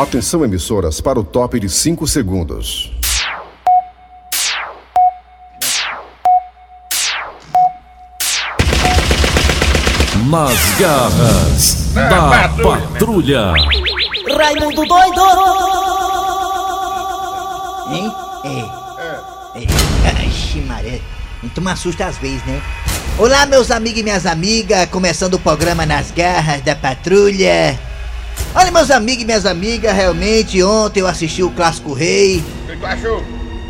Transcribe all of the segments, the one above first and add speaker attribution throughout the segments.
Speaker 1: Atenção, emissoras, para o top de 5 segundos.
Speaker 2: Nas garras da patrulha.
Speaker 3: Raimundo doido! Hein? É. é. Ixi, Maria. Muito me assusta às vezes, né? Olá, meus amigos e minhas amigas. Começando o programa Nas Garras da Patrulha. Olha, meus amigos e minhas amigas, realmente ontem eu assisti o Clássico Rei.
Speaker 4: O que tu achou?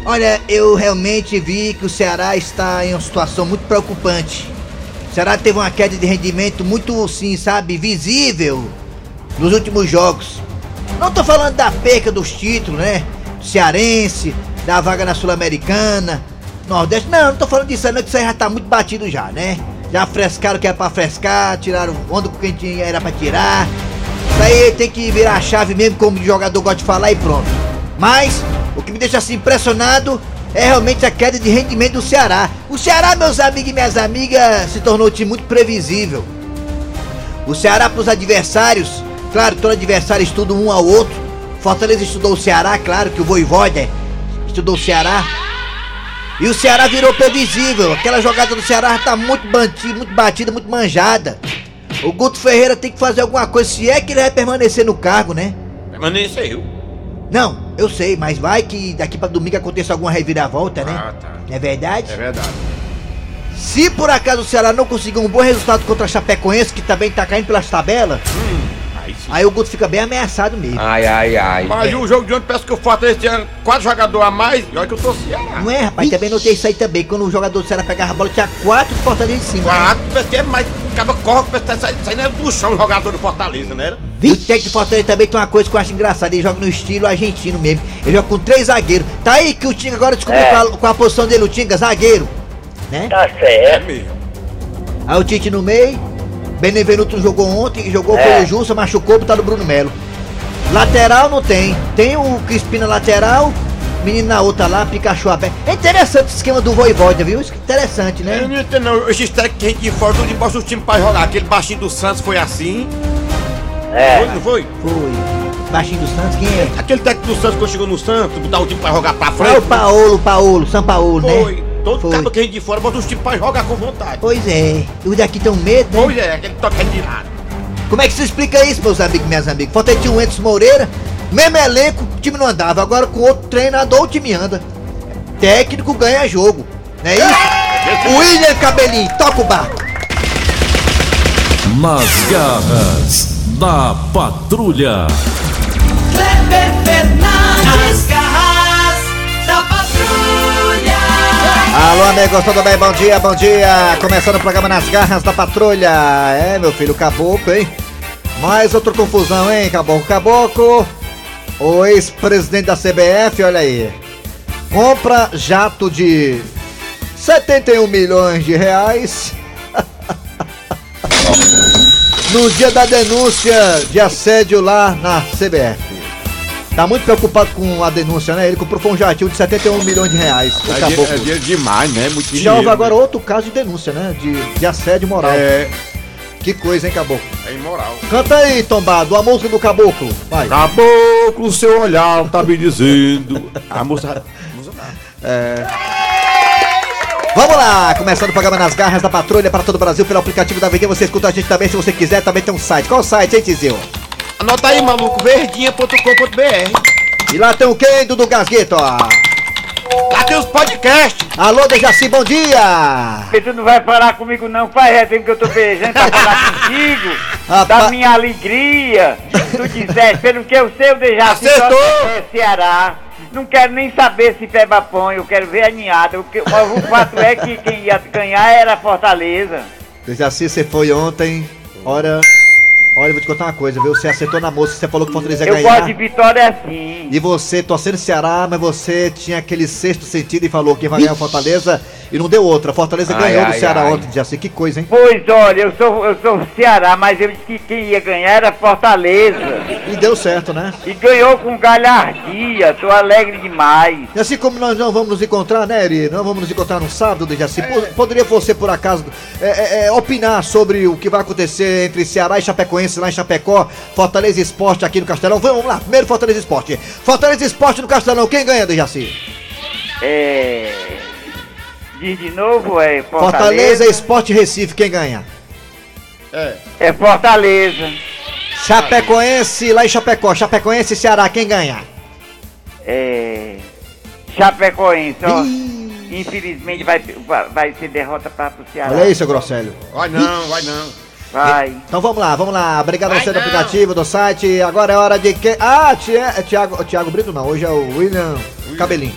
Speaker 3: Olha, eu realmente vi que o Ceará está em uma situação muito preocupante. O Ceará teve uma queda de rendimento muito, sim, sabe, visível nos últimos jogos. Não tô falando da perca dos títulos, né? Do Cearense, da vaga na Sul-Americana, Nordeste. Não, não tô falando disso, não, que isso aí já tá muito batido já, né? Já frescaram o que era pra frescar, tiraram onda com quem era pra tirar. Isso aí tem que virar a chave mesmo, como o jogador gosta de falar e pronto. Mas, o que me deixa assim impressionado é realmente a queda de rendimento do Ceará. O Ceará, meus amigos e minhas amigas, se tornou um time muito previsível. O Ceará para os adversários, claro, todo adversário estuda um ao outro. Fortaleza estudou o Ceará, claro que o Voivoda estudou o Ceará. E o Ceará virou previsível. Aquela jogada do Ceará tá muito muito batida, muito manjada. O Guto Ferreira tem que fazer alguma coisa, se é que ele vai permanecer no cargo, né?
Speaker 4: Permaneceu.
Speaker 3: Não, eu sei, mas vai que daqui pra domingo aconteça alguma reviravolta, né?
Speaker 4: Ah, tá.
Speaker 3: É verdade?
Speaker 4: É verdade.
Speaker 3: Se por acaso o Ceará não conseguir um bom resultado contra a Chapecoense, que também tá caindo pelas tabelas,
Speaker 4: Aí sim.
Speaker 3: aí o Guto fica bem ameaçado mesmo.
Speaker 5: Ai, ai, ai.
Speaker 4: Mas o jogo de ontem parece que o Fortaleza tinha quatro jogadores a mais. E olha que eu tô Ceará.
Speaker 3: Não é, rapaz? Também notei isso aí também. Quando o jogador do Ceará pegava a bola, tinha quatro Fortaleza em cima. né?
Speaker 4: Quatro, parece que é mais. Acaba corre, tá saindo, saindo do chão o jogador do Fortaleza, né?
Speaker 3: E o técnico do Fortaleza também tem uma coisa que eu acho engraçada. Ele joga no estilo argentino mesmo. Ele joga com três zagueiros. Tá aí que o Tinga agora descobriu
Speaker 6: É.
Speaker 3: qual, qual a posição dele, o Tinga, zagueiro. Né?
Speaker 6: Tá
Speaker 4: É
Speaker 6: certo.
Speaker 4: mesmo.
Speaker 3: Aí o Tite no meio. Benevenuto jogou ontem, jogou
Speaker 6: É.
Speaker 3: foi o Jussa, machucou, botaram o Bruno Melo. Lateral não tem. Tem o Crispim na lateral, menino na outra lá, Pikachu aberto. É interessante esse esquema do Voivoda, viu? Que interessante,
Speaker 4: Eu
Speaker 3: né?
Speaker 4: não entendo não. Esses técnicos que a gente de fora, tudo embaixo do time pra jogar. Aquele baixinho do Santos foi assim. Foi,
Speaker 6: É.
Speaker 4: não foi?
Speaker 3: Foi. Baixinho do Santos, quem é?
Speaker 4: Aquele técnico do Santos quando chegou no Santos, botar o time pra jogar pra
Speaker 3: Foi
Speaker 4: frente.
Speaker 3: o Paolo, Paolo, São Paulo, né?
Speaker 4: Foi. Todo
Speaker 3: Foi.
Speaker 4: cara que a gente de fora bota os times pra jogar com vontade.
Speaker 3: Pois é. E os daqui tão medo, né?
Speaker 4: Pois é, aquele toque de lado.
Speaker 3: Como é que se explica isso, meus amigos e minhas amigas? Falta o Entos Moreira, mesmo elenco, o time não andava. Agora com outro treinador, o time anda. Técnico ganha jogo. Não é isso? William Cabelinho, toca o barco.
Speaker 2: Nas garras da patrulha.
Speaker 7: Kleber Fernandes, garras da patrulha.
Speaker 3: Alô, amigos, tudo bem? Bom dia, bom dia. Começando o programa Nas Garras da Patrulha. É, meu filho, caboclo, hein? Mais outra confusão, hein, caboclo? Caboclo, o ex-presidente da CBF, olha aí. Compra jato de 71 milhões de reais. no dia da denúncia de assédio lá na CBF. Tá muito preocupado com a denúncia, né? Ele comprou foi um jatinho de 71 milhões de reais.
Speaker 4: É, é dinheiro demais, né? Muito
Speaker 3: E já
Speaker 4: dinheiro.
Speaker 3: houve agora outro caso de denúncia, né? De, de assédio moral.
Speaker 4: É,
Speaker 3: Que coisa, hein, caboclo?
Speaker 4: é imoral.
Speaker 3: Canta aí, tombado, a música do caboclo. Vai.
Speaker 4: Caboclo, seu olhar tá me dizendo. A moça.
Speaker 3: Vamos lá, começando o programa Nas Garras da Patrulha para todo o Brasil pelo aplicativo da VD. Você escuta a gente também, se você quiser, também tem um site. Qual o site, hein, Tizil?
Speaker 4: Anota aí, maluco, verdinha.com.br.
Speaker 3: E lá tem o quem, Dudu Gasgueto?
Speaker 4: Tem os podcasts.
Speaker 3: Alô, Dejaci, bom dia!
Speaker 6: Porque tu não vai falar comigo não, faz é tempo que eu tô beijando pra falar contigo. Da minha alegria. Tu disseste, pelo que eu sei, eu Dejaci só
Speaker 4: Acertou.
Speaker 6: é Ceará. Não quero nem saber se Peba põe, eu quero ver a ninhada. O, que- o fato é que quem ia ganhar era Fortaleza.
Speaker 3: Dejaci, você foi ontem. Olha, olha, eu vou te contar uma coisa, viu? Você acertou na moça, você falou que o Fortaleza ia
Speaker 6: Eu
Speaker 3: ganhar.
Speaker 6: gosto de vitória assim.
Speaker 3: E você torcendo Ceará, mas você tinha aquele sexto sentido e falou que vai ganhar o Fortaleza e não deu outra. Fortaleza
Speaker 5: Ai,
Speaker 3: ganhou do
Speaker 5: ai,
Speaker 3: Ceará
Speaker 5: ai.
Speaker 3: ontem, Jaci. Que coisa, hein?
Speaker 6: Pois olha, eu sou, eu sou Ceará, mas eu disse que quem ia ganhar era Fortaleza.
Speaker 3: E deu certo, né?
Speaker 6: E ganhou com galhardia, tô alegre demais.
Speaker 3: E assim como nós não vamos nos encontrar, né, Eri? Não vamos nos encontrar no sábado, Jaci. Po- Poderia você, por acaso, é, é, é, opinar sobre o que vai acontecer entre Ceará e Chapecoense
Speaker 7: Chapecoense lá em Chapecó, Fortaleza Esporte aqui no Castelão. Vamos lá, primeiro Fortaleza Esporte. Fortaleza Esporte no Castelão, quem ganha, Dejaci?
Speaker 6: É. Diz de novo, é
Speaker 7: Fortaleza
Speaker 6: Fortaleza.
Speaker 7: Esporte Recife, quem ganha?
Speaker 6: É Fortaleza.
Speaker 7: Chapecoense lá em Chapecó, Chapecoense e Ceará, quem ganha?
Speaker 6: É. Chapecoense, ó.
Speaker 7: Ih,
Speaker 6: Infelizmente vai, vai, vai ser derrota para o Ceará.
Speaker 7: Olha aí, seu Grosselho.
Speaker 4: Vai não, vai não.
Speaker 6: Vai.
Speaker 7: Então vamos lá, vamos lá. Obrigado a
Speaker 4: Vai
Speaker 7: você do aplicativo, do site. Agora é hora de que. Ah, Ti- é Thiago, Thiago Brito não, hoje é o William Cabelinho.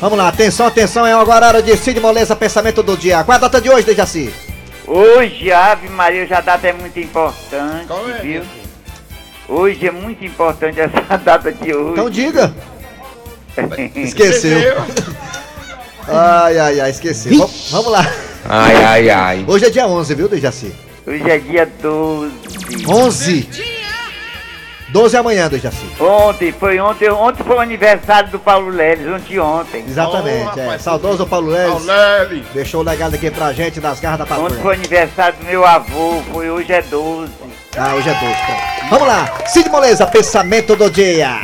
Speaker 7: Vamos lá, atenção, atenção, é agora a hora de Cid Moleza, pensamento do dia. Qual é a data de hoje, Dejaci?
Speaker 6: Hoje, Ave Maria, já a data é muito importante,
Speaker 4: Qual é,
Speaker 6: viu? Hoje é muito importante essa data de hoje.
Speaker 7: Então diga. Esqueceu. Ai, ai, ai, esqueci. Vam- Vamos lá.
Speaker 4: Ai, ai, ai.
Speaker 7: Hoje é dia 11, viu, Dejaci?
Speaker 6: Hoje é dia 12.
Speaker 7: 11. 12 é amanhã, Dejaci.
Speaker 6: Ontem, foi ontem, ontem foi o aniversário do Paulo Leles, ontem ontem.
Speaker 7: Exatamente,
Speaker 4: Oh,
Speaker 7: é.
Speaker 4: rapaz,
Speaker 7: Saudoso Paulo Leles.
Speaker 4: Aurélio.
Speaker 7: Deixou o legado aqui pra gente das garras da
Speaker 6: Ontem
Speaker 7: patrulha.
Speaker 6: foi o aniversário do meu avô, foi hoje é 12.
Speaker 7: Ah, hoje é 12. pronto. Vamos lá. Cid Moleza, pensamento do dia.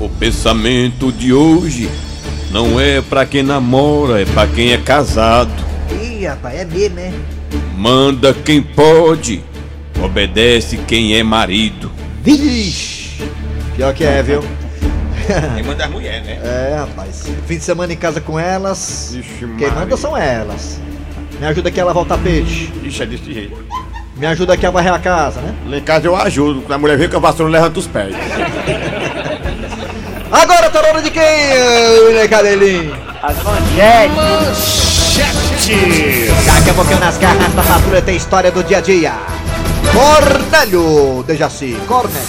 Speaker 8: O pensamento de hoje não é pra quem namora, é pra quem é casado.
Speaker 7: Ih, rapaz, é mesmo, né?
Speaker 8: Manda quem pode, obedece quem é marido.
Speaker 7: Vixe. Pior que é, viu?
Speaker 4: Quem manda é mulher, né?
Speaker 7: É, rapaz. Fim de semana em casa com elas.
Speaker 4: Ixi,
Speaker 7: Quem manda são elas. Me ajuda aqui a lavar o tapete.
Speaker 4: Ixi, é desse jeito.
Speaker 7: Me ajuda aqui a varrer a casa, né?
Speaker 4: Lá em casa eu ajudo. Quando a mulher vem com a vassoura, levanta os pés.
Speaker 7: Agora tá na hora de quem, William Cadelinho?
Speaker 6: As manchetes.
Speaker 7: Daqui a pouquinho nas garras da patrulha tem história do dia a dia. Cornélio, Dejaci, Cornélio.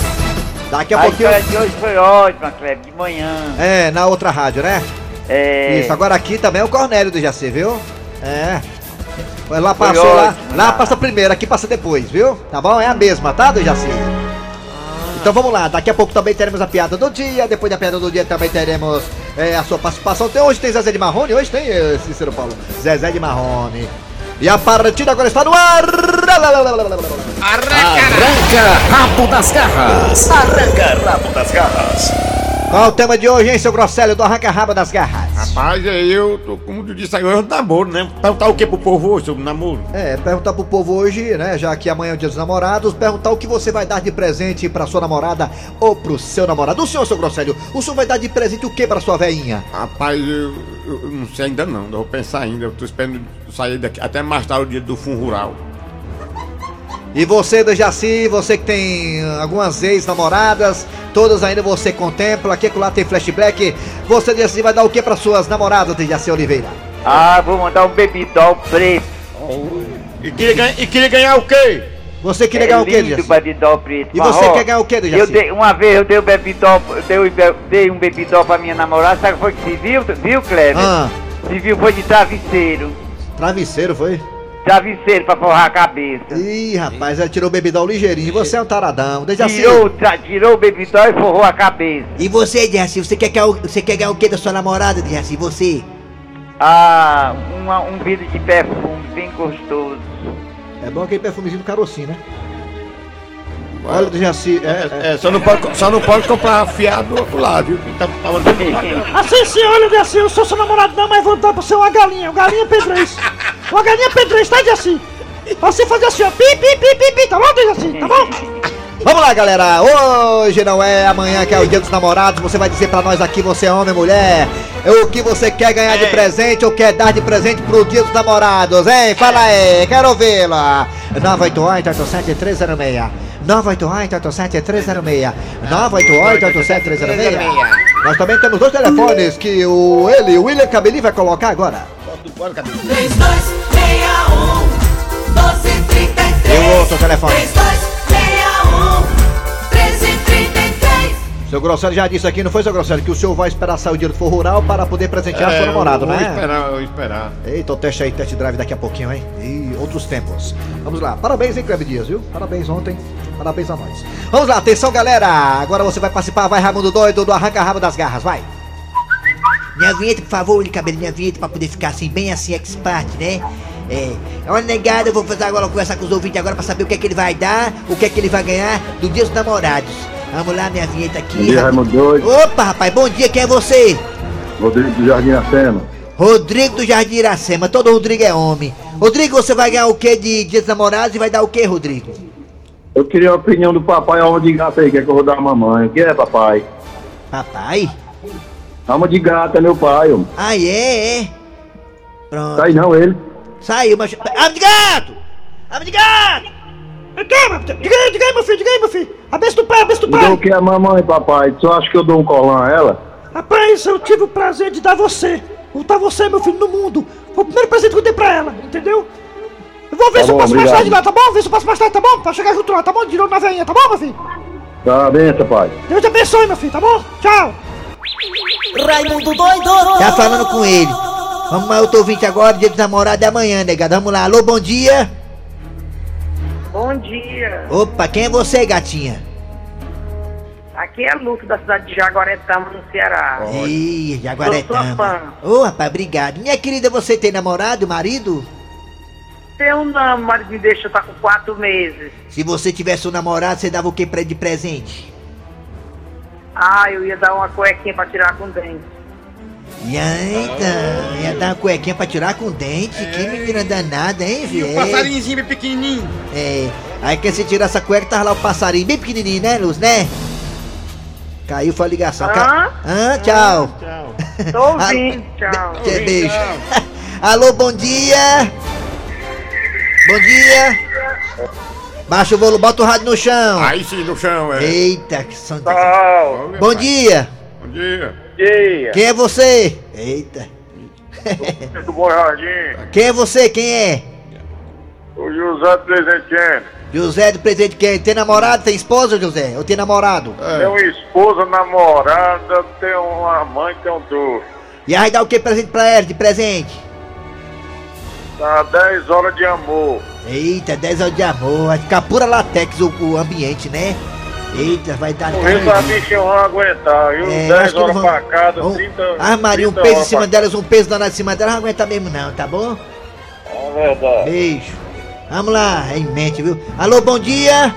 Speaker 7: Daqui a
Speaker 6: A
Speaker 7: pouquinho.
Speaker 6: história de hoje foi ótima, Cleber, de manhã.
Speaker 7: É, na outra rádio, né?
Speaker 6: É.
Speaker 7: Isso, agora aqui também é o Cornélio do Jaci, viu? É. Lá passou lá, lá
Speaker 6: tá?
Speaker 7: passa primeiro, aqui passa depois, viu? Tá bom? É a mesma, tá, do Jaci? Então vamos lá, daqui a pouco também teremos a piada do dia, depois da piada do dia também teremos é, a sua participação. Tem, hoje tem Zezé de Marrone, hoje tem eh, Cícero Paulo. Zezé de Marrone. E a partida agora está no ar!
Speaker 8: Arranca rabo das garras. Arranca rabo das garras.
Speaker 7: Qual é o tema de hoje, hein, seu Grosselho do Arranca Raba das Garras?
Speaker 4: Rapaz, aí eu tô, como tu disse é um namoro, né? Perguntar o que pro povo hoje sobre namoro?
Speaker 7: É, perguntar pro povo hoje, né, já que amanhã é o dia dos namorados, perguntar o que você vai dar de presente pra sua namorada ou pro seu namorado. O senhor, seu Grosselho, o senhor vai dar de presente o que pra sua veinha?
Speaker 4: Rapaz, eu, eu- eu não sei ainda não, eu vou pensar ainda. Eu tô esperando sair daqui até mais tarde o dia do fundo rural.
Speaker 7: E você, Dejaci, você que tem ah, algumas ex-namoradas, todas ainda você contempla, aqui lá tem flashback, você, Dejaci, vai dar o que pra suas namoradas, Dejaci Oliveira?
Speaker 6: Ah, vou mandar um bebidol preto.
Speaker 4: E queria, ganhar- e queria ganhar o quê?
Speaker 7: Você queria
Speaker 6: é
Speaker 7: ganhar o quê, Dejaci?
Speaker 6: bebidol preto.
Speaker 7: E você quer ganhar o quê, Dejaci?
Speaker 6: Eu dei, uma vez eu dei o bebidol, eu dei, um bebidol pra minha namorada, sabe o que foi que se viu, viu, Kleber?
Speaker 7: Ah,
Speaker 6: Se viu foi de travesseiro.
Speaker 7: travesseiro, foi?
Speaker 6: Travesseiro pra forrar a cabeça.
Speaker 7: Ih, rapaz, ela tirou o bebidão ligeirinho, você é um taradão. Dejaci,
Speaker 6: Tirou, tra- tirou o bebidol e forrou a cabeça.
Speaker 7: E você, Dejaci, você quer, ganhar o- você quer ganhar o que da sua namorada, Dejaci? Você?
Speaker 6: Ah, uma- um vidro de perfume bem gostoso.
Speaker 7: É bom aquele perfumezinho do carocinho, né? Olha, Dejaci, é,
Speaker 4: É, é, só, não pode, só não pode comprar fiado do outro lado, viu? Tá, tá,
Speaker 9: Assim sim, olha, Dejaci, eu sou seu namorado não, mas vou dar pra você uma galinha, uma galinha pedrez. Uma galinha pedrez, tá, Dejaci? Pra você fazer assim, ó, pi, pi, pi, pi, pi, tá bom, Dejaci? Tá bom?
Speaker 7: Vamos lá, galera. Hoje não é amanhã que é o dia dos namorados. Você vai dizer pra nós aqui, você é homem ou mulher, o que você quer ganhar de presente ou quer dar de presente pro dia dos namorados, hein? Fala aí, quero ouvi-la. 988-87306. 988-87306. 988-87306. Nós também temos dois telefones que o ele, o William Cabeli, vai colocar agora.
Speaker 4: bora, cadê?
Speaker 10: 3261 1233
Speaker 7: E o outro telefone?
Speaker 10: 3261
Speaker 7: Seu Grosselio já disse aqui, não foi, seu Grosselio, que o senhor vai esperar sair o dia do forro rural para poder presentear seu namorado,
Speaker 4: É, eu
Speaker 7: né?
Speaker 4: Vou esperar, eu vou esperar.
Speaker 7: Eita, o teste aí, test drive daqui a pouquinho, hein? E outros tempos. Vamos lá. Parabéns, hein, Cleber Dias, viu? Parabéns ontem. Parabéns a nós. Vamos lá, atenção, galera. Agora você vai participar, vai, Raimundo Doido, do Arranca Rabo das Garras, vai. Minha vinheta, por favor, ele cabelo minha vinheta pra poder ficar assim, bem assim, expert, né?
Speaker 3: É. Olha, negada, eu vou fazer agora, conversar com os ouvintes agora pra saber o que é que ele vai dar, o que é que ele vai ganhar do Dia dos Namorados. Vamos lá, minha vinheta aqui.
Speaker 11: Bom dia. Raimundo Doido.
Speaker 3: Opa, rapaz, bom dia, quem é você?
Speaker 11: Rodrigo do Jardim Acema.
Speaker 3: Rodrigo do Jardim Iracema, todo Rodrigo é homem. Rodrigo, você vai ganhar o que de Dia dos Namorados e vai dar o que, Rodrigo?
Speaker 11: Eu queria a opinião do papai alma de gata aí, que é que eu vou dar a mamãe. O que é, papai?
Speaker 3: Papai?
Speaker 11: Alma de gata, meu pai, homem.
Speaker 3: Ah, é, é. Pronto.
Speaker 11: Aí não, ele.
Speaker 3: Saiu, mas. Abre de gato! Abre de gato!
Speaker 5: Calma, diga aí, diga aí, meu filho, diga aí, meu filho. A besta do pai, a besta do pai.
Speaker 11: o que é a mamãe, papai? Tu acha que eu dou um colão a ela?
Speaker 5: Rapaz, eu tive o prazer de dar você. Botar você, meu filho, no mundo. Foi o primeiro presente que eu dei pra ela, entendeu? Eu vou ver
Speaker 11: Tá
Speaker 5: se eu
Speaker 11: bom,
Speaker 5: passo mais
Speaker 11: obrigado.
Speaker 5: tarde lá, tá bom? Ver se eu passo mais tarde, tá bom? Pra chegar junto lá, tá bom? De novo na veinha, tá bom, meu filho?
Speaker 11: Tá, benção, pai.
Speaker 5: Deus te abençoe, meu filho, tá bom? Tchau.
Speaker 7: Raimundo doido.
Speaker 3: Tá falando com ele. Vamos lá, outro ouvinte agora, dia dos namorados é amanhã, negado. Vamos lá, alô, bom dia.
Speaker 12: Bom dia.
Speaker 3: Opa, quem é você, gatinha?
Speaker 12: Aqui é Luke da cidade de Jaguaretama, no Ceará.
Speaker 3: Ih, Jaguaretama.
Speaker 12: fã.
Speaker 3: Ô, rapaz, obrigado. Minha querida, você tem namorado, marido?
Speaker 12: Seu nome, marido me deixou tá com quatro meses.
Speaker 3: Se você tivesse um namorado, você dava o que pra ele de presente?
Speaker 12: Ah, eu ia dar uma cuequinha pra tirar com dente.
Speaker 3: Eita, ia dar uma cuequinha pra tirar com dente. Que menina danada, hein,
Speaker 4: E
Speaker 3: filho?
Speaker 4: o passarinhozinho bem pequenininho.
Speaker 3: É, aí que você tirar essa cueca, tava lá o passarinho bem pequenininho, né, Luz, né? Caiu, foi a ligação. Ca... Ah, tchau.
Speaker 12: Tô ouvindo, tchau.
Speaker 3: Que beijo. Alô, bom dia. Bom dia. Baixa o volume, bota o rádio no chão.
Speaker 4: Aí sim, no chão, é.
Speaker 3: Eita, que de-
Speaker 4: Tchau.
Speaker 3: Bom dia.
Speaker 4: Bom dia.
Speaker 13: Dia.
Speaker 3: Quem é você? Eita.
Speaker 13: Do Bom Jardim.
Speaker 3: Quem é você? Quem é?
Speaker 13: O José Presentiano.
Speaker 3: José do Presidente quem? Tem namorado? Tem esposa, José? Ou tem namorado?
Speaker 13: Tem uma esposa, namorada, tem uma mãe, tem um doce.
Speaker 3: E aí dá o que presente pra ela de presente?
Speaker 13: Tá 10 horas de amor.
Speaker 3: Eita, 10 horas de amor. Vai ficar pura latex o, o ambiente, né? Eita, vai dar.
Speaker 13: Por isso a bicha vão aguentar, viu?
Speaker 3: É,
Speaker 13: 10
Speaker 3: acho que
Speaker 13: horas
Speaker 3: vão-
Speaker 13: pra cada,
Speaker 3: vão-
Speaker 13: 30
Speaker 3: Ah, Maria, um
Speaker 13: 30
Speaker 3: peso em cima
Speaker 13: pra
Speaker 3: delas, um peso danado em cima delas, não aguenta mesmo não, tá bom?
Speaker 13: É verdade.
Speaker 3: Beijo. Vamos lá, é em mente, viu? Alô, bom dia.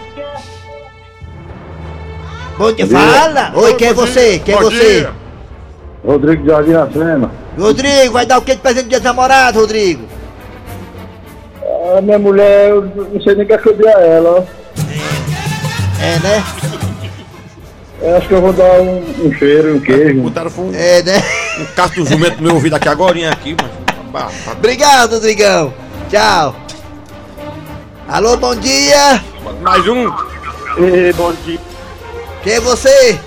Speaker 3: Bom dia, fala! Oi, quem é você? Quem é você?
Speaker 11: Rodrigo do Jardim Acema.
Speaker 3: Rodrigo, vai dar o que de presente de dia dos namorados, Rodrigo?
Speaker 11: A minha mulher, eu não sei nem o que é que eu dei a ela. ó.
Speaker 3: É, né?
Speaker 11: Eu acho que eu vou dar um, um cheiro, um queijo.
Speaker 4: Botaram um,
Speaker 3: É, né?
Speaker 4: um caso do jumento no meu ouvido aqui agora aqui, mas.
Speaker 3: Obrigado, Rodrigão. Tchau. Alô, bom dia.
Speaker 4: Mais um.
Speaker 13: Ei, bom dia.
Speaker 3: Quem é você?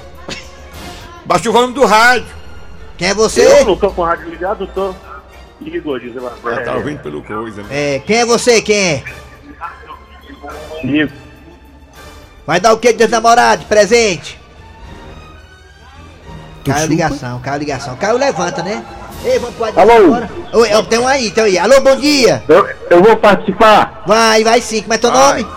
Speaker 4: Baixa o volume do rádio.
Speaker 3: Quem é você?
Speaker 13: não tô com o rádio ligado, tô. Igor, diz lá.
Speaker 4: Ah, tá ouvindo pelo coisa, né?
Speaker 3: É, quem é você? Quem é?
Speaker 13: Igor.
Speaker 3: Vai dar o que de dia dos Caiu a ligação, caiu a ligação. Caiu, levanta, né? Ei, vamos pro WhatsApp
Speaker 11: Alô?
Speaker 3: agora. Oi, tem um aí, tem um aí. Alô, bom dia.
Speaker 11: Eu, eu vou participar.
Speaker 3: Vai, vai sim. Como é teu
Speaker 4: Vai.
Speaker 3: nome?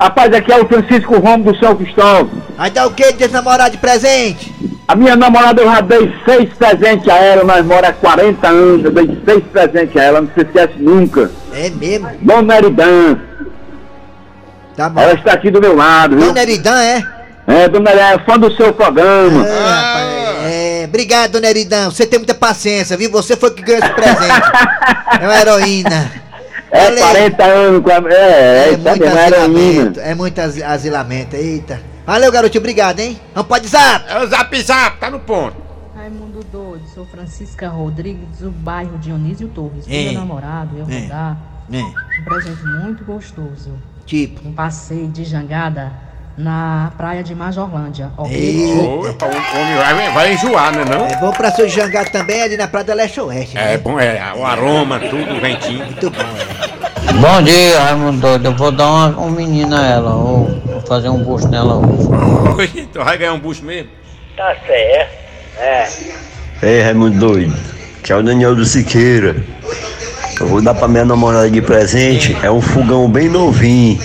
Speaker 11: Rapaz, aqui é o Francisco Romo do São Cristóvão.
Speaker 3: Vai dar o que de namorados de presente?
Speaker 11: A minha namorada eu já dei seis presentes a ela, nós moramos há 40 anos, eu dei seis presentes a ela, não se esquece nunca.
Speaker 3: É mesmo?
Speaker 11: Dona Eridan,
Speaker 3: Tá bom.
Speaker 11: ela está aqui do meu lado, viu?
Speaker 3: Dona Eridan, é?
Speaker 11: É, Dona Eridan, é fã do seu programa.
Speaker 3: Ah, rapaz, é, obrigado, dona Eridan. Você tem muita paciência, viu? Você foi que ganhou esse presente. é uma heroína.
Speaker 11: É,
Speaker 3: aí.
Speaker 11: 40 anos, com a- é, é,
Speaker 3: É muito
Speaker 11: mesmo, é
Speaker 3: asilamento. É muito asi- asilamento. Eita. Valeu, garotinho. Obrigado, hein? Vamos pode zap.
Speaker 4: É o zap zap, tá no ponto.
Speaker 14: Raimundo Doido, sou Francisca Rodrigues, do bairro Dionísio Torres. Pro
Speaker 3: É.
Speaker 14: meu namorado, eu vou
Speaker 3: É.
Speaker 14: dar um presente muito gostoso.
Speaker 3: tipo.
Speaker 14: Um passeio de jangada na praia de Majorlândia. Ok?
Speaker 3: Eita.
Speaker 4: Ô, epa, o homem vai, vai enjoar, né não?
Speaker 3: É bom pra seu jangado também ali na Praia da Leste Oeste.
Speaker 4: É
Speaker 3: né?
Speaker 4: bom, é o aroma, tudo, o ventinho.
Speaker 3: Muito bom, é.
Speaker 15: Bom dia, Raimundo Doido. Eu vou dar uma, um menino a ela, ou vou fazer um busto nela hoje.
Speaker 4: Oi, então vai ganhar um bucho mesmo?
Speaker 13: Tá certo. É.
Speaker 16: Ei, Raimundo doido. Que é o Daniel do Siqueira. Eu vou dar pra minha namorada de presente. É um fogão bem novinho.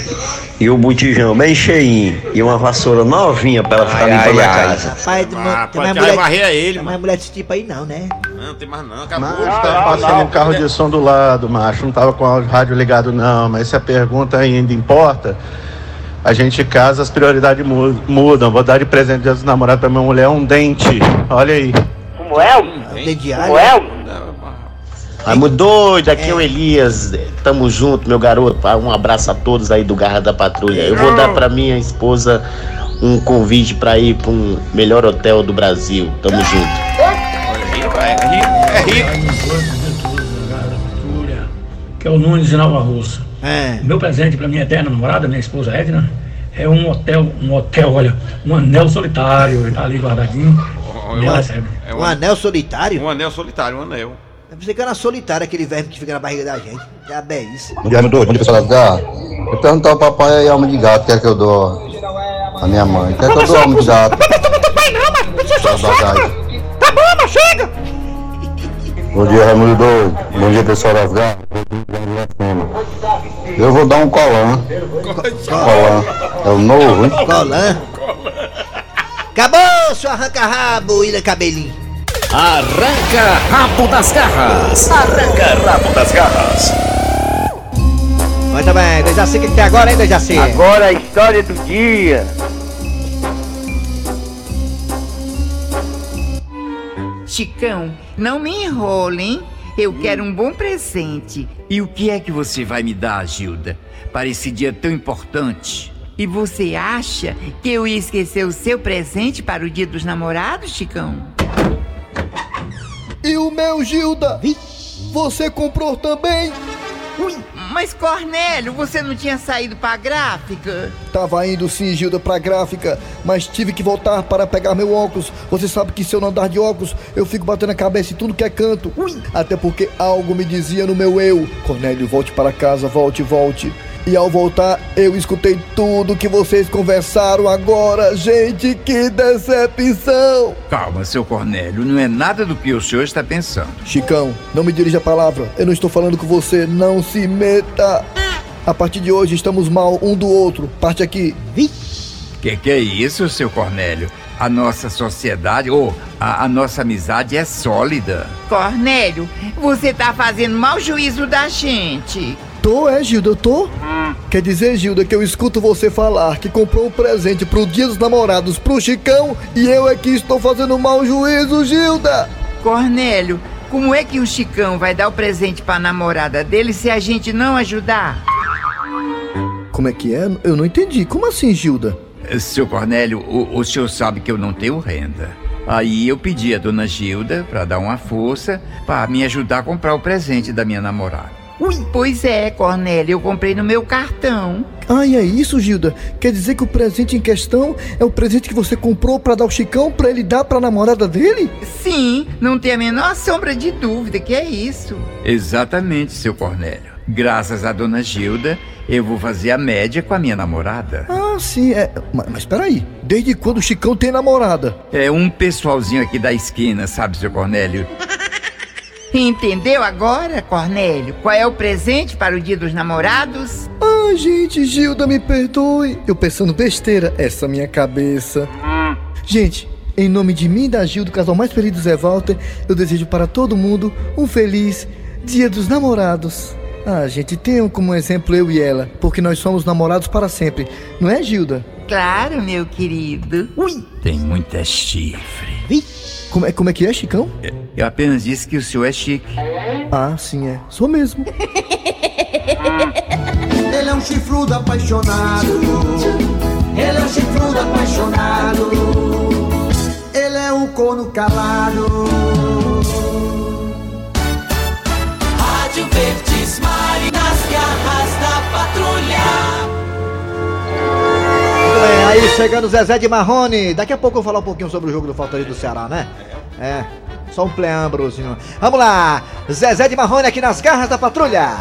Speaker 16: E um botijão bem cheinho. E uma vassoura novinha pra ela ficar
Speaker 4: Ai,
Speaker 16: limpando
Speaker 4: ai,
Speaker 16: a
Speaker 4: ai.
Speaker 16: casa.
Speaker 3: Rapaz, do-
Speaker 4: Ah,
Speaker 3: tem mais mulher,
Speaker 4: varrer é ele,
Speaker 3: tem mais mulher desse tipo aí não, né?
Speaker 4: Não, tem mais não, acabou.
Speaker 17: Macho, tava passando um carro de som do lado, macho. Não tava com o rádio ligado, não. Mas se a pergunta ainda importa, a gente casa, as prioridades mu- mudam. Vou dar de presente dos namorados pra minha mulher um dente. Olha aí.
Speaker 6: Como é?
Speaker 3: Como
Speaker 6: é?
Speaker 18: Raimundo doido, aqui é o Elias. Tamo junto, meu garoto. Ah, Um abraço a todos aí do Garra da Patrulha. Eu vou dar pra minha esposa um convite pra ir pra um melhor hotel do Brasil. Tamo junto.
Speaker 4: É rico.
Speaker 19: que é o Nunes de Nova Russa.
Speaker 3: É.
Speaker 19: Meu presente para minha eterna namorada, minha esposa Edna, é um hotel, um hotel, olha, um anel solitário, ele tá ali guardadinho. e ela recebe.
Speaker 4: É
Speaker 3: Um anel solitário?
Speaker 4: Um anel solitário, um anel.
Speaker 3: Eu pensei que era solitário, aquele verme que fica na barriga da gente. Já é isso.
Speaker 20: Bom dia, Raimundo. Bom dia, pessoal garras. Eu perguntar ao papai aí, alma de gato, quer que eu dou a minha mãe? Quer que eu dou alma de gato?
Speaker 5: Pai, não, mas você só
Speaker 20: Tá.
Speaker 5: Tá bom, mas chega.
Speaker 20: Bom dia, Raimundo doido. Bom dia, pessoal das garras. Eu vou dar um colã. Colã. É o novo, hein?
Speaker 3: Colã. Acabou, seu arranca-rabo, Ilha Cabelinho.
Speaker 8: Arranca rabo das garras. Arranca rabo das garras.
Speaker 3: Muito bem, Dejaci, o que que tem agora, hein, Dejaci?
Speaker 6: Agora a história do dia.
Speaker 21: Chicão, não me enrole, hein? Eu quero um bom presente.
Speaker 22: E o que é que você vai me dar, Gilda, para esse dia tão importante?
Speaker 21: E você acha que eu ia esquecer o seu presente para o dia dos namorados, Chicão?
Speaker 23: E o meu, Gilda? Você comprou também?
Speaker 21: Ui, mas Cornélio, você não tinha saído pra gráfica?
Speaker 23: Tava indo sim, Gilda, pra gráfica, mas tive que voltar para pegar meu óculos. Você sabe que se eu não andar de óculos, eu fico batendo a cabeça em tudo que é canto. Ui. Até porque algo me dizia no meu eu: Cornélio, volte para casa, volte, volte. E ao voltar, eu escutei tudo que vocês conversaram agora. Gente, que decepção!
Speaker 22: Calma, seu Cornélio, não é nada do que o senhor está pensando.
Speaker 23: Chicão, não me dirija a palavra. Eu não estou falando com você. Não se meta. A partir de hoje estamos mal um do outro. Parte aqui.
Speaker 22: Que que é isso, seu Cornélio? A nossa sociedade, ou a, a nossa amizade é sólida.
Speaker 21: Cornélio, você tá fazendo mau juízo da gente.
Speaker 23: Tô, é, Gilda, eu tô? Quer dizer, Gilda, que eu escuto você falar que comprou um presente pro dia dos namorados pro Chicão e eu é que estou fazendo mau juízo, Gilda!
Speaker 21: Cornélio, como é que o Chicão vai dar o presente pra namorada dele se a gente não ajudar?
Speaker 23: Como é que é? Eu não entendi. Como assim, Gilda?
Speaker 22: Seu Cornélio, o, o senhor sabe que eu não tenho renda. Aí eu pedi a dona Gilda para dar uma força para me ajudar a comprar o presente da minha namorada.
Speaker 21: Ui, pois é, Cornélio, eu comprei no meu cartão.
Speaker 23: Ah, e é isso, Gilda? Quer dizer que o presente em questão é o presente que você comprou pra dar ao Chicão pra ele dar pra namorada dele?
Speaker 21: Sim, não tem a menor sombra de dúvida que é isso.
Speaker 22: Exatamente, seu Cornélio. Graças à dona Gilda, eu vou fazer a média com a minha namorada.
Speaker 23: Ah, sim, é. Mas, mas peraí, desde quando o Chicão tem namorada?
Speaker 22: É um pessoalzinho aqui da esquina, sabe, seu Cornélio?
Speaker 21: Entendeu agora, Cornélio? Qual é o presente para o dia dos namorados?
Speaker 23: Ai, gente, Gilda, me perdoe. Eu pensando besteira, essa minha cabeça. Gente, em nome de mim e da Gil, do casal mais feliz do Zé Walter, eu desejo para todo mundo um feliz Dia dos Namorados. Ah, gente, tenham como exemplo eu e ela, porque nós somos namorados para sempre. Não é, Gilda?
Speaker 21: Claro, meu querido. Ui!
Speaker 22: Tem muita chifre.
Speaker 23: Como é, como é que é, Chicão?
Speaker 22: Eu apenas disse que o senhor é chique.
Speaker 23: Ah, sim, é. Sou mesmo.
Speaker 24: Ele é um chifrudo apaixonado. Ele é um chifrudo apaixonado. Ele é um corno calado.
Speaker 3: Aí chegando Zezé de Marrone. Daqui a pouco eu vou falar um pouquinho sobre o jogo do Fortaleza do Ceará, né? É, só um preâmbulozinho. Vamos lá, Zezé de Marrone aqui nas garras da patrulha.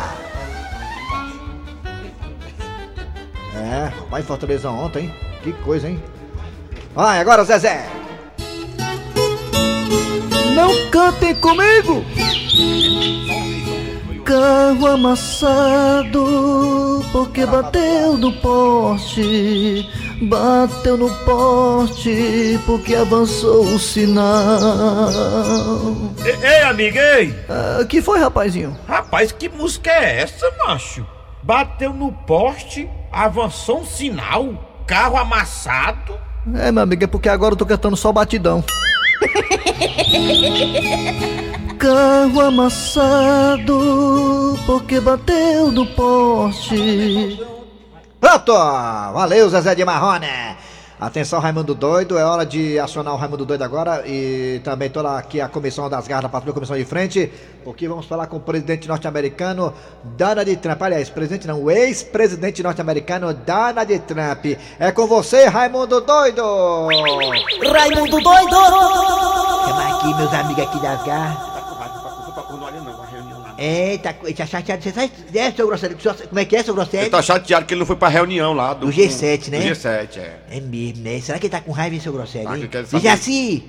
Speaker 3: É, rapaz, Fortaleza ontem? Que coisa, hein? Vai, agora Zezé.
Speaker 23: Não cantem comigo! Carro amassado, porque bateu no poste. Bateu no poste porque avançou o sinal.
Speaker 4: Ei, ei amigo, ei!
Speaker 23: Ah, que foi, rapazinho?
Speaker 4: Rapaz, que música é essa, macho? Bateu no poste, avançou um sinal, carro amassado.
Speaker 23: É, meu amigo, é porque agora eu tô cantando só batidão. Carro amassado porque bateu no poste.
Speaker 3: Pronto! Valeu, Zezé de Marrone! Atenção, Raimundo Doido, é hora de acionar o Raimundo Doido agora e também toda aqui a comissão das garras da patrulha, comissão de frente, porque vamos falar com o presidente norte-americano Donald Trump. Aliás, presidente não, o ex-presidente norte-americano Donald Trump. É com você, Raimundo Doido!
Speaker 7: Raimundo Doido!
Speaker 3: Chama aqui meus amigos aqui das garras. É, tá, tá chateado. Você sabe, né, seu Grosselio? Como é que é, seu Grosselio?
Speaker 4: Ele tá chateado que ele não foi pra reunião lá do,
Speaker 3: Do G7, né?
Speaker 4: Do G7, é.
Speaker 3: É mesmo, né? Será que ele tá com raiva, hein, seu Grosselio?
Speaker 4: Tá, que quer saber.
Speaker 3: Diz assim.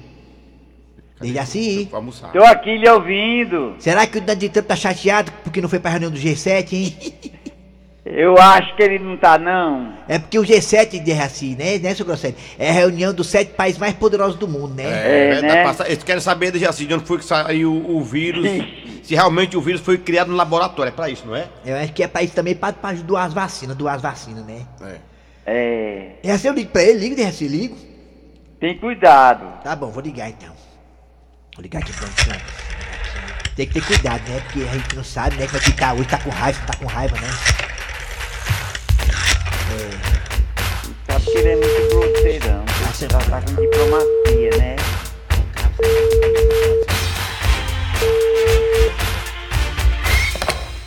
Speaker 3: Diz assim.
Speaker 4: Vamos almoçar.
Speaker 6: Tô aqui lhe ouvindo.
Speaker 3: Será que o Donald Trump tá chateado porque não foi pra reunião do G7, hein?
Speaker 6: Eu acho que ele não tá, não.
Speaker 3: É porque o G7 diz assim, né, né, seu Grosselio? É a reunião dos sete países mais poderosos do mundo, né?
Speaker 4: É, tá passa- Eles querem saber de, assim, de onde foi que saiu o vírus, se realmente o vírus foi criado no laboratório. É pra isso, não é?
Speaker 3: Eu acho que é país também pra, pra doar as vacinas, doar as vacinas, né?
Speaker 6: É.
Speaker 3: É assim, eu ligo pra ele, ligo, de assim, ligo.
Speaker 6: Tem cuidado.
Speaker 3: Tá bom, vou ligar então. Vou ligar aqui pra Trump. Tem que ter cuidado, né? Porque a gente não sabe, né? É que tá hoje, tá com raiva, tá com raiva, né?
Speaker 6: Ele é muito grosseirão. Ele tá, tá com diplomacia, né?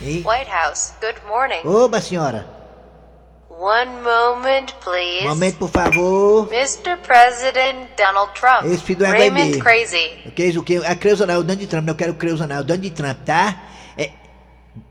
Speaker 25: White House, good morning.
Speaker 3: Oba, senhora.
Speaker 25: One moment, please.
Speaker 3: Momento, por favor.
Speaker 25: Mr. President Donald Trump.
Speaker 3: Esse filho é
Speaker 25: Raymond. Crazy.
Speaker 3: O que é isso? O que? A Creuza não, é o Donald Trump, não quero Creuza não, é o Donald Trump, tá? É...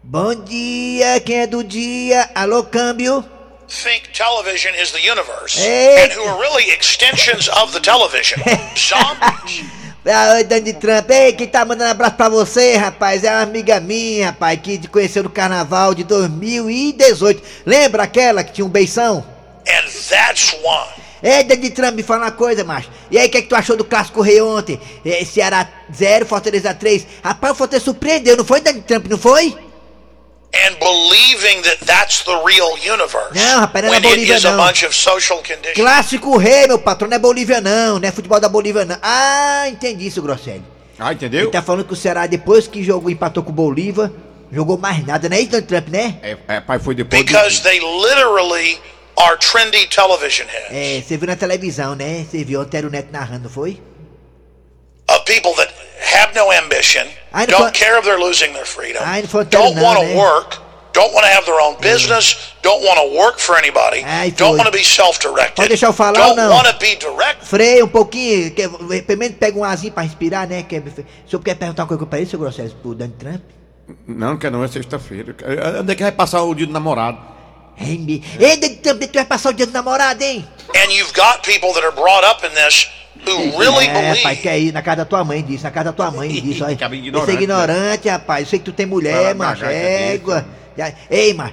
Speaker 3: Bom dia, quem é do dia? Alô, câmbio?
Speaker 26: Think television is the universe,
Speaker 3: Hey.
Speaker 26: and who are really extensions of the television. Zombies.
Speaker 3: Ah, oi, Donald Trump. Ei, quem tá mandando abraço pra você, rapaz, é uma amiga minha, rapaz, que te conheceu no carnaval de 2018. Lembra aquela que tinha um beição?
Speaker 26: and that's one.
Speaker 3: Ei, Donald Trump, me fala uma coisa, macho. E aí, o que, é que tu achou do clássico rei ontem? É, Ceará 0, Fortaleza 3. Rapaz, o Fortaleza surpreendeu, não foi, Donald Trump, não foi?
Speaker 26: And believing that that's the real universe.
Speaker 3: Não, rapaz, não é
Speaker 26: when it
Speaker 3: Bolívia,
Speaker 26: is a
Speaker 3: não.
Speaker 26: bunch of social conditions.
Speaker 3: Clássico rei, meu patrão, não é Bolívia não, não é futebol da Bolívia não. Ah, entendi isso, Grosselio.
Speaker 4: Ah, entendeu?
Speaker 3: Ele tá falando que o Ceará, depois que jogou, empatou com o Bolívia, jogou mais nada, não é isso, Donald Trump, né?
Speaker 4: É, é, pai, foi depois
Speaker 26: Because they literally are trendy television heads
Speaker 3: É, você viu na televisão, né? Você viu o Neto narrando, foi?
Speaker 26: of people that have no ambition, don't care if they're losing their freedom, don't want to
Speaker 3: eh?
Speaker 26: work, don't want to have their own business, don't want to work for anybody, don't want to be self-directed,
Speaker 3: Pode deixar eu falar ou
Speaker 26: don't
Speaker 3: não?
Speaker 26: want to be direct.
Speaker 3: Freia um pouquinho, quer, pelo menos pega um azinho pra respirar, né? Quer, o senhor quer perguntar uma coisa pra ele, seu Grosselio, pro Donald Trump?
Speaker 4: Não, quer não, é sexta-feira. Onde é que vai passar o dia do namorado?
Speaker 3: Ei, Donald Trump, tu vai passar o dia do namorado, hein?
Speaker 26: And you've got people that are brought up in this really
Speaker 3: é,
Speaker 26: believe
Speaker 3: pai, quer ir na casa da tua mãe disso, na casa da tua mãe disso.
Speaker 4: ignorante,
Speaker 3: é ignorante, rapaz. Eu sei que tu tem mulher, macho.
Speaker 4: desse,
Speaker 3: Égua. Já- Ei, mas.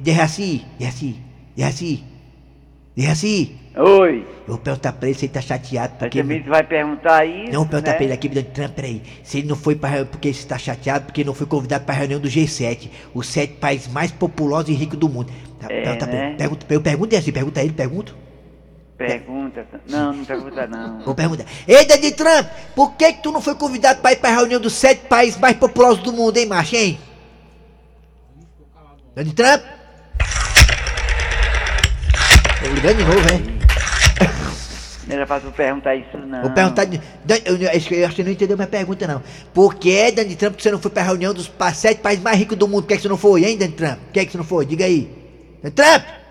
Speaker 3: Deixa assim, deixa assim, assim. Assim.
Speaker 6: Oi.
Speaker 3: Eu vou perguntar pra ele se ele tá chateado. Porque
Speaker 6: Também tu vai perguntar isso,
Speaker 3: Não, vou perguntar
Speaker 6: né?
Speaker 3: pra ele aqui, Donald Trump, peraí. Se ele não foi pra reunião, porque ele está chateado, porque não foi convidado pra reunião do G7, os sete países mais populosos e ricos do mundo. Tá,
Speaker 6: É,
Speaker 3: pergunta pra ele.
Speaker 6: né?
Speaker 3: Pergunta, eu pergunto assim, pergunta a ele, pergunto.
Speaker 6: Pergunta. Não, não pergunta não.
Speaker 3: Vou perguntar. Ei, Donald Trump, por que que tu não foi convidado pra ir pra reunião dos sete países mais populosos do mundo, hein, macho, hein? Donald Trump? Tô ligando de novo, hein?
Speaker 6: Não era pra tu perguntar isso não.
Speaker 3: Vou perguntar. de- Eu, eu acho que você não entendeu minha pergunta, não. Por que, Donald Trump, você não foi pra reunião dos sete países mais ricos do mundo? Por que, que você não foi, hein, Donald Trump? Por que, que você não foi? Diga aí. Donald Trump!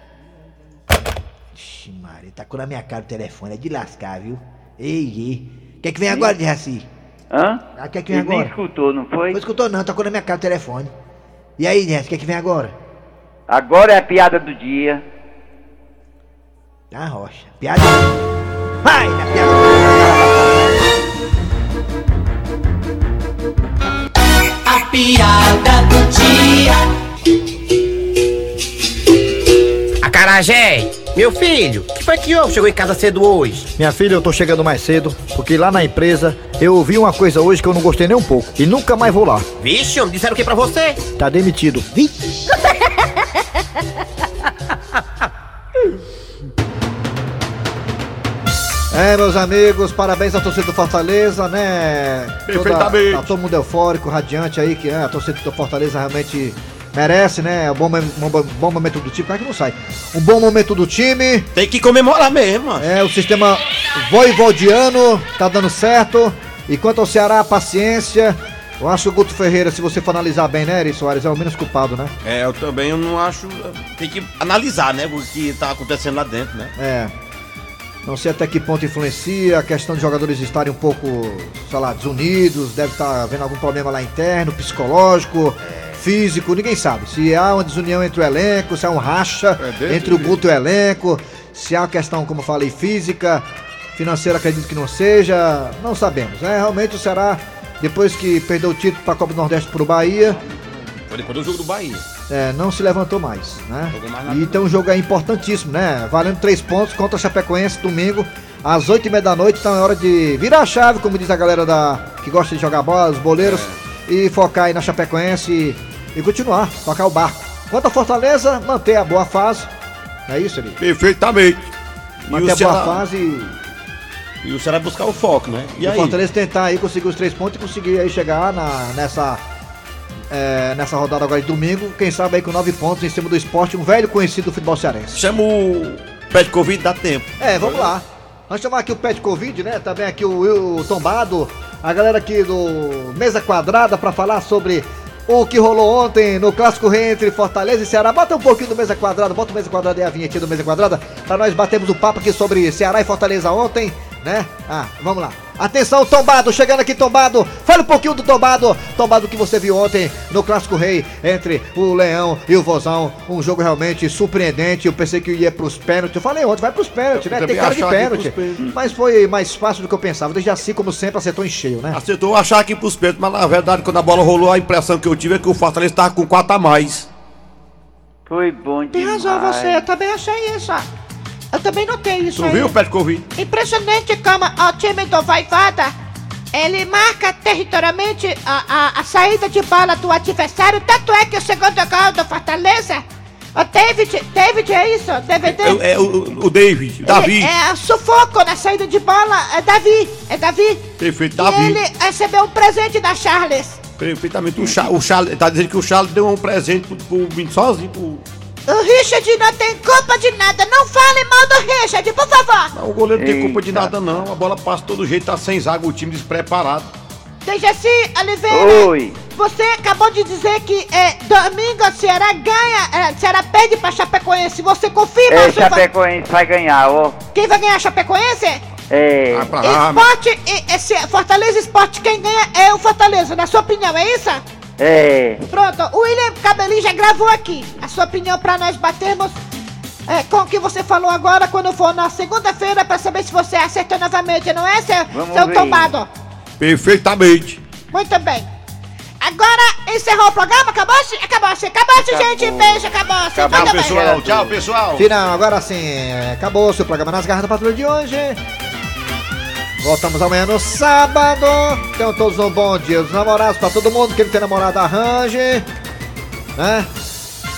Speaker 3: Maria, tacou na minha cara o telefone. É de lascar, viu? Ei, ei. O que é que vem agora, de Raci?
Speaker 6: Hã?
Speaker 3: Ah, o que é que vem
Speaker 6: Ele nem
Speaker 3: agora?
Speaker 6: escutou, não foi?
Speaker 3: Não escutou, não. Tacou na minha cara o telefone. E aí, Ness, o que é que vem agora?
Speaker 6: Agora é a piada do dia.
Speaker 3: Ah, rocha. Piada. Vai, na piada.
Speaker 7: A piada do dia.
Speaker 27: Acarajé,
Speaker 8: Meu filho, o que foi que houve? Chegou em casa cedo hoje.
Speaker 23: Minha filha, eu tô chegando mais cedo, porque lá na empresa eu ouvi uma coisa hoje que eu não gostei nem um pouco. E nunca mais vou lá.
Speaker 8: Vixe, homem, disseram o que pra você?
Speaker 23: Tá demitido. Vi?
Speaker 7: É, meus amigos, parabéns à torcida do Fortaleza, né?
Speaker 4: Perfeitamente.
Speaker 7: Toda, tá todo mundo eufórico, radiante aí, que é, a torcida do Fortaleza realmente merece, né? Um bom, mom- bom, bom momento do time, como é que não sai? Um bom momento do time.
Speaker 4: Tem que comemorar mesmo, mano.
Speaker 7: É, o sistema voivodiano tá dando certo. E quanto ao Ceará, paciência. Eu acho que o Guto Ferreira, se você for analisar bem, né, Eri Soares, é o menos culpado, né?
Speaker 4: É, eu também eu não acho. Tem que analisar, né? O que tá acontecendo lá dentro, né?
Speaker 7: É. Não sei até que ponto influencia a questão de jogadores estarem um pouco, sei lá, desunidos, deve estar havendo algum problema lá interno, psicológico, físico, ninguém sabe. Se há uma desunião entre o elenco, se há um racha
Speaker 4: desse
Speaker 7: entre o. Guto e o elenco, se há uma questão, como eu falei, física, financeira, acredito que não seja, não sabemos. É, realmente o Ceará, depois que perdeu o título para a Copa do Nordeste para o Bahia,
Speaker 4: Foi depois do jogo do Bahia.
Speaker 7: é, não se levantou mais, né?
Speaker 4: Mais
Speaker 7: E tem um jogo aí importantíssimo, né? Valendo três pontos contra a Chapecoense domingo, às oito e meia da noite. Então é hora de virar a chave, como diz a galera da que gosta de jogar bola, os boleiros, e focar aí na Chapecoense e, continuar, tocar o barco. Quanto a Fortaleza, manter a boa fase. É isso ali.
Speaker 4: Perfeitamente.
Speaker 7: Manter
Speaker 4: o
Speaker 7: a boa
Speaker 4: Ceará-
Speaker 7: fase e,
Speaker 4: E o Ceará buscar o foco, né? E
Speaker 7: e o
Speaker 4: aí?
Speaker 7: Fortaleza tentar aí conseguir os três pontos e conseguir aí chegar na, nessa. é, nessa rodada agora de domingo, quem sabe aí com nove pontos em cima do esporte, um velho conhecido do futebol cearense.
Speaker 4: Chama o de Covid, dá tempo.
Speaker 7: É, vamos lá. Nós chamar aqui o Pet Covid, né? Também aqui o Will Tombado, a galera aqui do Mesa Quadrada pra falar sobre o que rolou ontem no Clássico Rei entre Fortaleza e Ceará. Bota um pouquinho do Mesa Quadrada, bota o Mesa Quadrada e a vinhetinha do Mesa Quadrada pra nós batermos o papo aqui sobre Ceará e Fortaleza ontem, né? Ah, vamos lá. Atenção, Tombado, chegando aqui, Tombado. Fala um pouquinho do Tombado. Tombado que você viu ontem no Clássico Rei entre o Leão e o Vozão. Um jogo realmente surpreendente. Eu pensei que ia pros pênaltis. Eu falei ontem, vai pros pênaltis, né? Tem cara de
Speaker 4: que
Speaker 7: pênalti.
Speaker 4: pênaltis.
Speaker 7: Mas foi mais fácil do que eu pensava. Desde assim, como sempre, acertou em cheio, né?
Speaker 4: Acertou achar aqui pros peitos, mas na verdade, quando a bola rolou, a impressão que eu tive é que o Fortaleza tava com 4 a mais.
Speaker 6: Foi bom
Speaker 5: Tem
Speaker 6: demais.
Speaker 5: razão você, eu também achei isso. Eu também notei isso
Speaker 4: Tu
Speaker 5: aí.
Speaker 4: viu Covid?
Speaker 5: Impressionante como o time do Vaivada, ele marca territorialmente a, a, a saída de bola do adversário, tanto é que o segundo gol do Fortaleza, o David, David é isso? DVD?
Speaker 4: É, é o, o David, o Davi.
Speaker 5: Ele- É, sufoco na saída de bola, é Davi, é Davi.
Speaker 4: Perfeito,
Speaker 5: E
Speaker 4: Davi.
Speaker 5: ele recebeu um presente da Charles.
Speaker 4: Perfeitamente. O, Cha, o Charles, tá dizendo que o Charles deu um presente pro, pro sozinho. Pro,
Speaker 5: O Richard não tem culpa de nada, não fale mal do Richard, por favor.
Speaker 4: não, o goleiro não tem culpa de nada, não. A bola passa todo jeito, tá sem zaga, o time despreparado.
Speaker 5: Dejaci Oliveira,
Speaker 6: Oi.
Speaker 5: você acabou de dizer que é, domingo a Ceará ganha, é, Ceará perde pra Chapecoense. Você confirma?
Speaker 6: É, Chapecoense vai ganhar, ó.
Speaker 5: Quem vai ganhar a Chapecoense?
Speaker 6: É.
Speaker 5: Esporte, e- esse Fortaleza Esporte, quem ganha é o Fortaleza, na sua opinião, é isso?
Speaker 6: É.
Speaker 5: Pronto, o William Cabelinho já gravou aqui a sua opinião pra nós batermos é, com o que você falou agora quando for na segunda-feira pra saber se você acertou novamente, não é, seu,
Speaker 6: Vamos
Speaker 5: seu
Speaker 6: ver.
Speaker 5: tombado?
Speaker 4: Perfeitamente.
Speaker 5: Muito bem. Agora encerrou o programa? Acabou-se? Acabou-se, acabou-se, gente. Beijo, acabou-se.
Speaker 4: Tchau,
Speaker 5: Muito bem.
Speaker 4: pessoal. Tchau, pessoal.
Speaker 7: Final, agora sim, acabou o seu programa nas garras da patrulha de hoje. Voltamos amanhã no sábado. Tenham todos um bom dia dos namorados pra todo mundo. Quem não tem namorado, arranje. Né?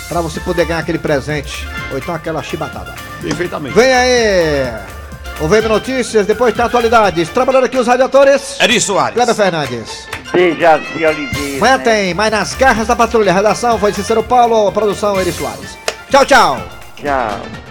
Speaker 7: Pra você poder ganhar aquele presente. Ou então aquela chibatada.
Speaker 4: Perfeitamente.
Speaker 7: Vem aí. O VM Notícias, depois tem atualidades. Trabalhando aqui os radiadores.
Speaker 4: Eri Soares.
Speaker 7: Kleber Fernandes.
Speaker 6: Dejaci Oliveira.
Speaker 7: Amanhã
Speaker 6: né?
Speaker 7: tem, mas nas garras da patrulha. Redação foi Cícero Paulo, produção Eri Soares. Tchau, tchau.
Speaker 6: Tchau.